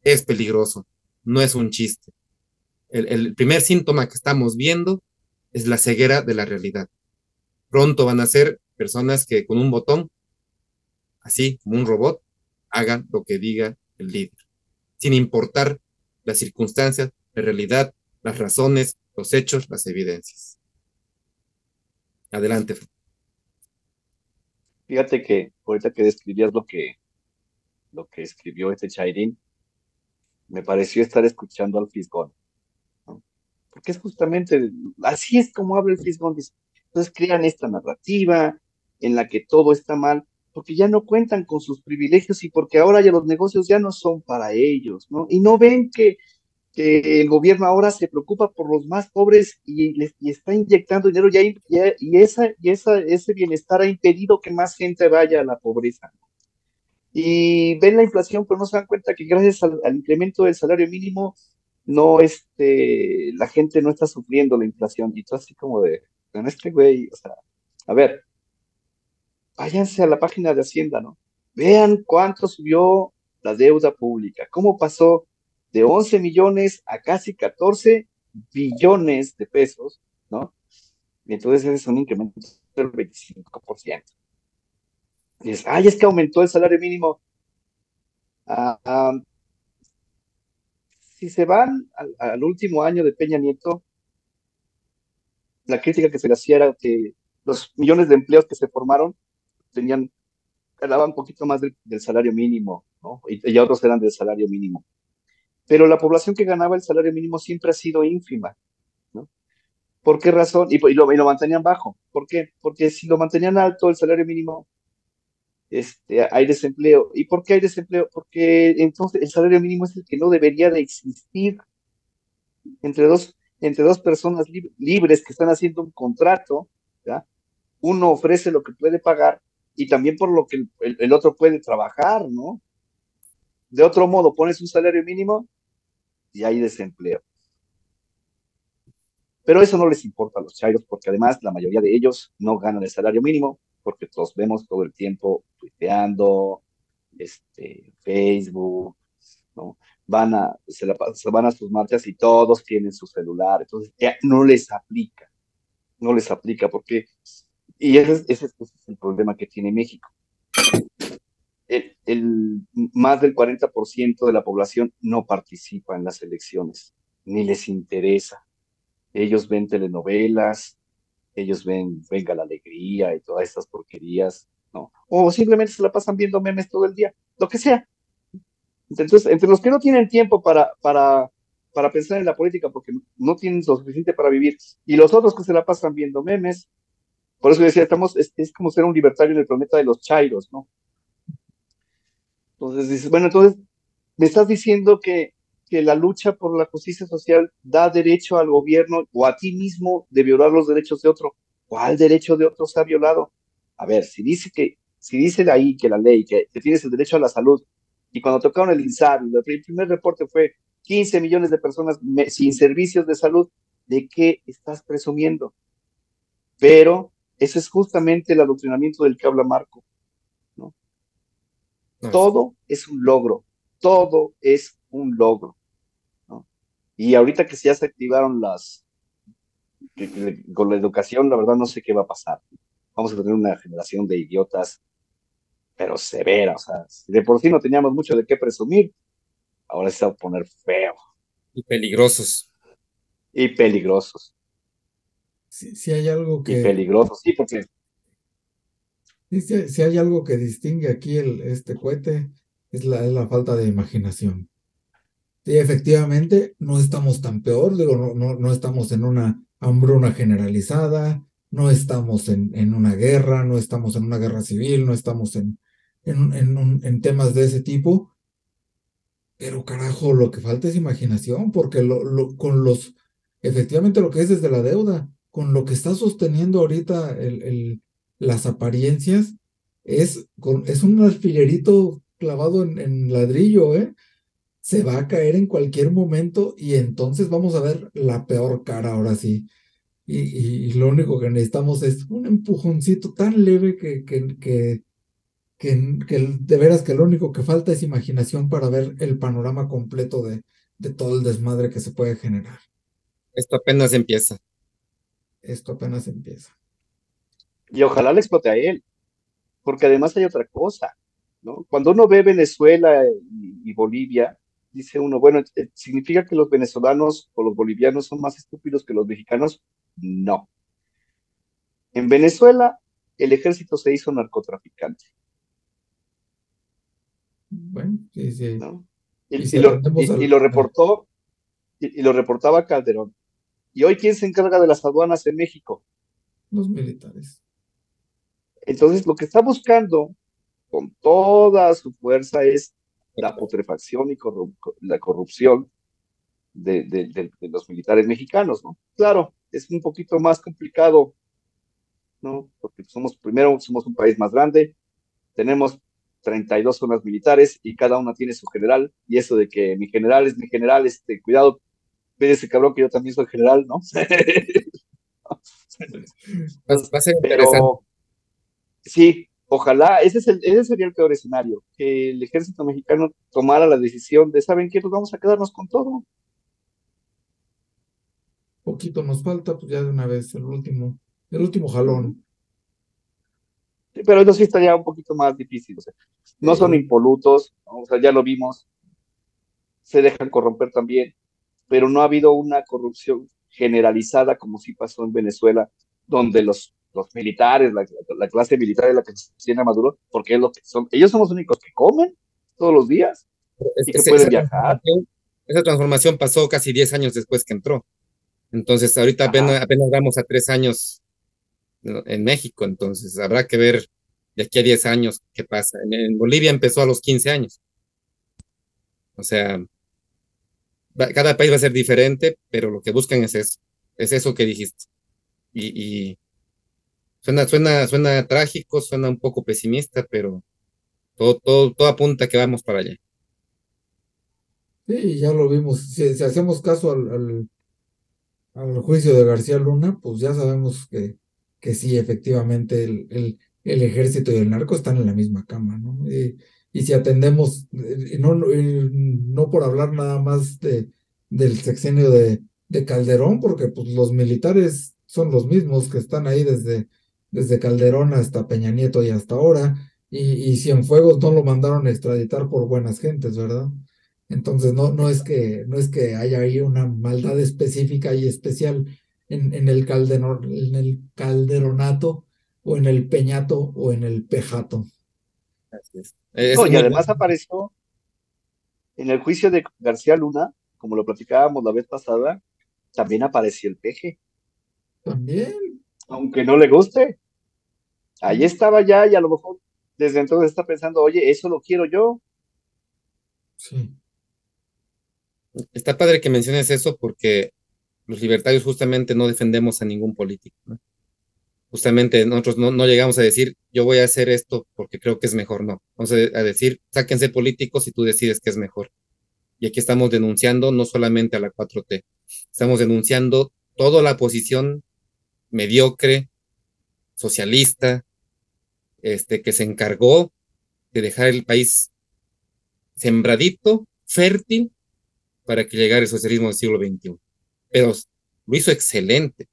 Es peligroso, no es un chiste. El, primer síntoma que estamos viendo es la ceguera de la realidad. Pronto van a ser personas que con un botón, así como un robot, hagan lo que diga el líder, sin importar las circunstancias, la realidad, las razones, los hechos, las evidencias. Adelante. Fíjate que ahorita que describías lo que, lo que escribió este Chairín, me pareció estar escuchando al Fisgón. Porque es justamente, así es como habla el Fisgón. Entonces crean esta narrativa en la que todo está mal, porque ya no cuentan con sus privilegios y porque ahora ya los negocios ya no son para ellos, ¿no? Y no ven que que el gobierno ahora se preocupa por los más pobres y, les, está inyectando dinero y, y, esa, y esa, ese bienestar ha impedido que más gente vaya a la pobreza. Y ven la inflación, pero no se dan cuenta que gracias al, incremento del salario mínimo, no, este, la gente no está sufriendo la inflación. Y todo así como de, con este güey, o sea, a ver, váyanse a la página de Hacienda, ¿no? Vean cuánto subió la deuda pública, cómo pasó de 11 millones a casi 14 billones de pesos, ¿no? Y entonces es un incremento del 25%. Y dices, ay, es que aumentó el salario mínimo. Ah, ah, si se van al, último año de Peña Nieto, la crítica que se le hacía era que los millones de empleos que se formaron tenían, ganaban un poquito más del, salario mínimo, ¿no? Y, y, otros eran del salario mínimo pero la población que ganaba el salario mínimo siempre ha sido ínfima. ¿no? ¿Por qué razón? Y, lo, mantenían bajo. ¿Por qué? Porque si lo mantenían alto el salario mínimo, este, hay desempleo. ¿Y por qué hay desempleo? Porque entonces el salario mínimo es el que no debería de existir entre dos, entre dos personas libres que están haciendo un contrato. Uno ofrece lo que puede pagar y también por lo que el, el otro puede trabajar, ¿no? De otro modo, pones un salario mínimo y hay desempleo. Pero eso no les importa a los chairos porque además la mayoría de ellos no ganan el salario mínimo porque todos vemos todo el tiempo tuiteando, este, Facebook, ¿no? Van a, se, van a sus marchas y todos tienen su celular, entonces ya no les aplica, no les aplica porque, y ese, ese es el problema que tiene México el, más del 40% de la población no participa en las elecciones, ni les interesa. Ellos ven telenovelas, ellos ven Venga la Alegría y todas estas porquerías, ¿no? O simplemente se la pasan viendo memes todo el día, lo que sea. Entonces, entre los que no tienen tiempo para, para, para pensar en la política porque no tienen lo suficiente para vivir. Y los otros que se la pasan viendo memes. Por eso decía, estamos, es, como ser un libertario en el planeta de los chairos, ¿no? Entonces dices, bueno, entonces me estás diciendo que, que la lucha por la justicia social da derecho al gobierno o a ti mismo de violar los derechos de otro. ¿Cuál derecho de otro se ha violado? A ver, si dice que, si dice de ahí que la ley, que, tienes el derecho a la salud, y cuando tocaron el INSAR, el primer reporte fue 15 millones de personas sin servicios de salud, ¿de qué estás presumiendo? Pero ese es justamente el adoctrinamiento del que habla Marco. ¿no? Todo es un logro, todo es un logro. ¿no? Y ahorita que ya se activaron las, con la educación, la verdad no sé qué va a pasar. Vamos a tener una generación de idiotas, pero severa, o sea, de por sí no teníamos mucho de qué presumir, ahora se va a poner feo. Y peligrosos. Y peligrosos. Si, hay algo que... Y peligrosos, sí, porque... Si, hay algo que distingue aquí el, este cohete, es la, la falta de imaginación. Y efectivamente, no estamos tan peor, digo, no, no, no estamos en una hambruna generalizada, no estamos en, en, una guerra, no estamos en una guerra civil, no estamos en, en, en, en temas de ese tipo, pero carajo, lo que falta es imaginación, porque lo, lo, con los, efectivamente lo que es desde la deuda, con lo que está sosteniendo ahorita las apariencias, es, es un alfilerito clavado en, ladrillo, ¿eh? Se va a caer en cualquier momento y entonces vamos a ver la peor cara ahora sí. Y, lo único que necesitamos es un empujoncito tan leve que, que, que que, de veras que lo único que falta es imaginación para ver el panorama completo de, de todo el desmadre que se puede generar. Esto apenas empieza. Esto apenas empieza. Y ojalá le explote a él, porque además hay otra cosa, ¿no? Cuando uno ve Venezuela y, y Bolivia, dice uno, bueno, eh, ¿significa que los venezolanos o los bolivianos son más estúpidos que los mexicanos? No. En Venezuela, el ejército se hizo narcotraficante. Bueno, sí, sí. Y, lo, reportó, y, lo reportaba Calderón. ¿Y hoy quién se encarga de las aduanas en México? Los militares. Entonces, lo que está buscando con toda su fuerza es la putrefacción y la corrupción de, de, los militares mexicanos, ¿no? Claro, es un poquito más complicado, ¿no? Porque somos, primero, somos un país más grande, tenemos 32 zonas militares y cada una tiene su general. Y eso de que mi general es mi general, este, cuidado, ve ese cabrón que yo también soy general, ¿no? va, a ser interesante. sí, ojalá, ese, es el, ese sería el peor escenario, que el ejército mexicano tomara la decisión de, ¿saben qué? Pues vamos a quedarnos con todo. Poquito nos falta, pues ya de una vez, el último, el último jalón pero eso sí estaría un poquito más difícil. O sea, no son impolutos, o sea, ya lo vimos, se dejan corromper también, pero no ha habido una corrupción generalizada como sí pasó en Venezuela, donde los, los militares, la, clase militar es la que tiene a Maduro, porque es lo que son, ellos son los únicos que comen todos los días y que pueden viajar. Esa transformación pasó casi 10 años después que entró. Entonces, ahorita apenas, apenas vamos a tres años en México, entonces habrá que ver de aquí a 10 años qué pasa. En, Bolivia empezó a los 15 años. O sea, cada país va a ser diferente, pero lo que buscan es eso, es eso que dijiste. Y, suena, suena, suena trágico, suena un poco pesimista, pero todo, todo, todo apunta que vamos para allá. Sí, ya lo vimos. Si, hacemos caso al, al, juicio de García Luna, pues ya sabemos que que sí, efectivamente, el, el, el, ejército y el narco están en la misma cama, ¿no? Y si atendemos, eh, no, no por hablar nada más de, del sexenio de, de Calderón, porque pues, los militares son los mismos que están ahí desde, desde Calderón hasta Peña Nieto y hasta ahora, y, y Cienfuegos no lo mandaron a extraditar por buenas gentes, ¿verdad? Entonces no, no, es que, no es que haya ahí una maldad específica y especial en, en, el en el calderonato o en el peñato o en el pejato. Y además apareció en el juicio de García Luna, como lo platicábamos la vez pasada, también apareció el peje. También. Aunque no le guste. Ahí estaba ya y a lo mejor desde entonces está pensando, oye, eso lo quiero yo. Sí. Está padre que menciones eso porque los libertarios justamente no defendemos a ningún político. Justamente nosotros no, llegamos a decir, yo voy a hacer esto porque creo que es mejor, no. Vamos a, decir, sáquense políticos y tú decides que es mejor. Y aquí estamos denunciando no solamente a la 4T, estamos denunciando toda la posición mediocre, socialista, este, que se encargó de dejar el país sembradito, fértil, para que llegara el socialismo del siglo XXI. Pero lo hizo excelente.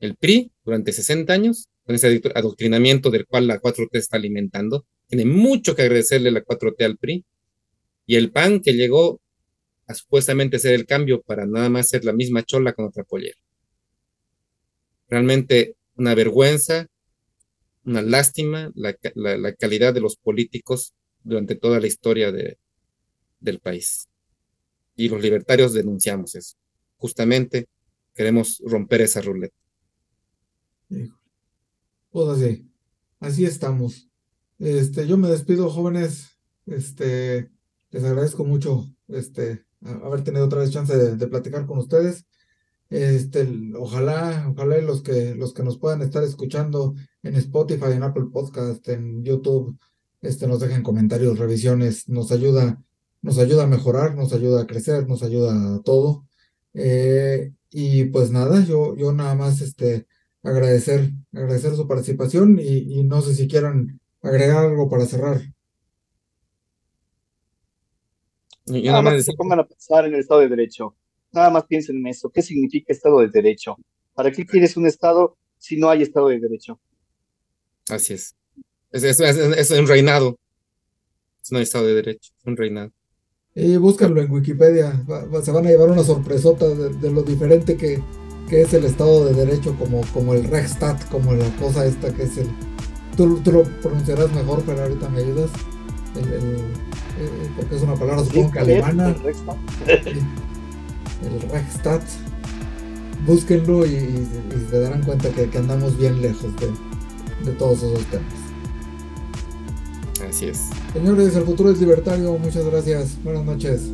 El PRI, durante 60 años, con ese adoctrinamiento del cual la 4T está alimentando, tiene mucho que agradecerle la 4T al PRI, y el PAN que llegó a supuestamente ser el cambio para nada más ser la misma chola con otra pollera. Realmente una vergüenza, una lástima la, la, calidad de los políticos durante toda la historia de, del país. Y los libertarios denunciamos eso. Justamente queremos romper esa ruleta. Pues así, así estamos. Este, yo me despido, jóvenes. Este, les agradezco mucho este, haber tenido otra vez chance de, platicar con ustedes. Este, ojalá, ojalá los que, los que nos puedan estar escuchando en Spotify, en Apple Podcast, en YouTube, este, nos dejen comentarios, revisiones, nos ayuda, nos ayuda a mejorar, nos ayuda a crecer, nos ayuda a todo. Eh, y pues nada, yo, yo nada más este, agradecer, agradecer su participación y, y no sé si quieran agregar algo para cerrar. Nada más que se pongan a pensar en el Estado de Derecho. Nada más piensen en eso. ¿Qué significa Estado de Derecho? ¿Para qué quieres un Estado si no hay Estado de Derecho? Así es. Es, es, es, es un reinado. Es un Estado de Derecho, es un reinado. Y búscanlo en Wikipedia. Va, va, se van a llevar una sorpresota de, de lo diferente que, que, es el Estado de Derecho, como, como el Rechtstat, como la cosa esta que es el. Tú, tú lo pronunciarás mejor, pero ahorita me ayudas. El, el, eh, porque es una palabra supongo que alemana. El Rechtstat. el Rechtstat. Búsquenlo y, y, y, se darán cuenta que, que andamos bien lejos de, de, todos esos temas. Así es. Señores, el futuro es libertario. Muchas gracias. Buenas noches.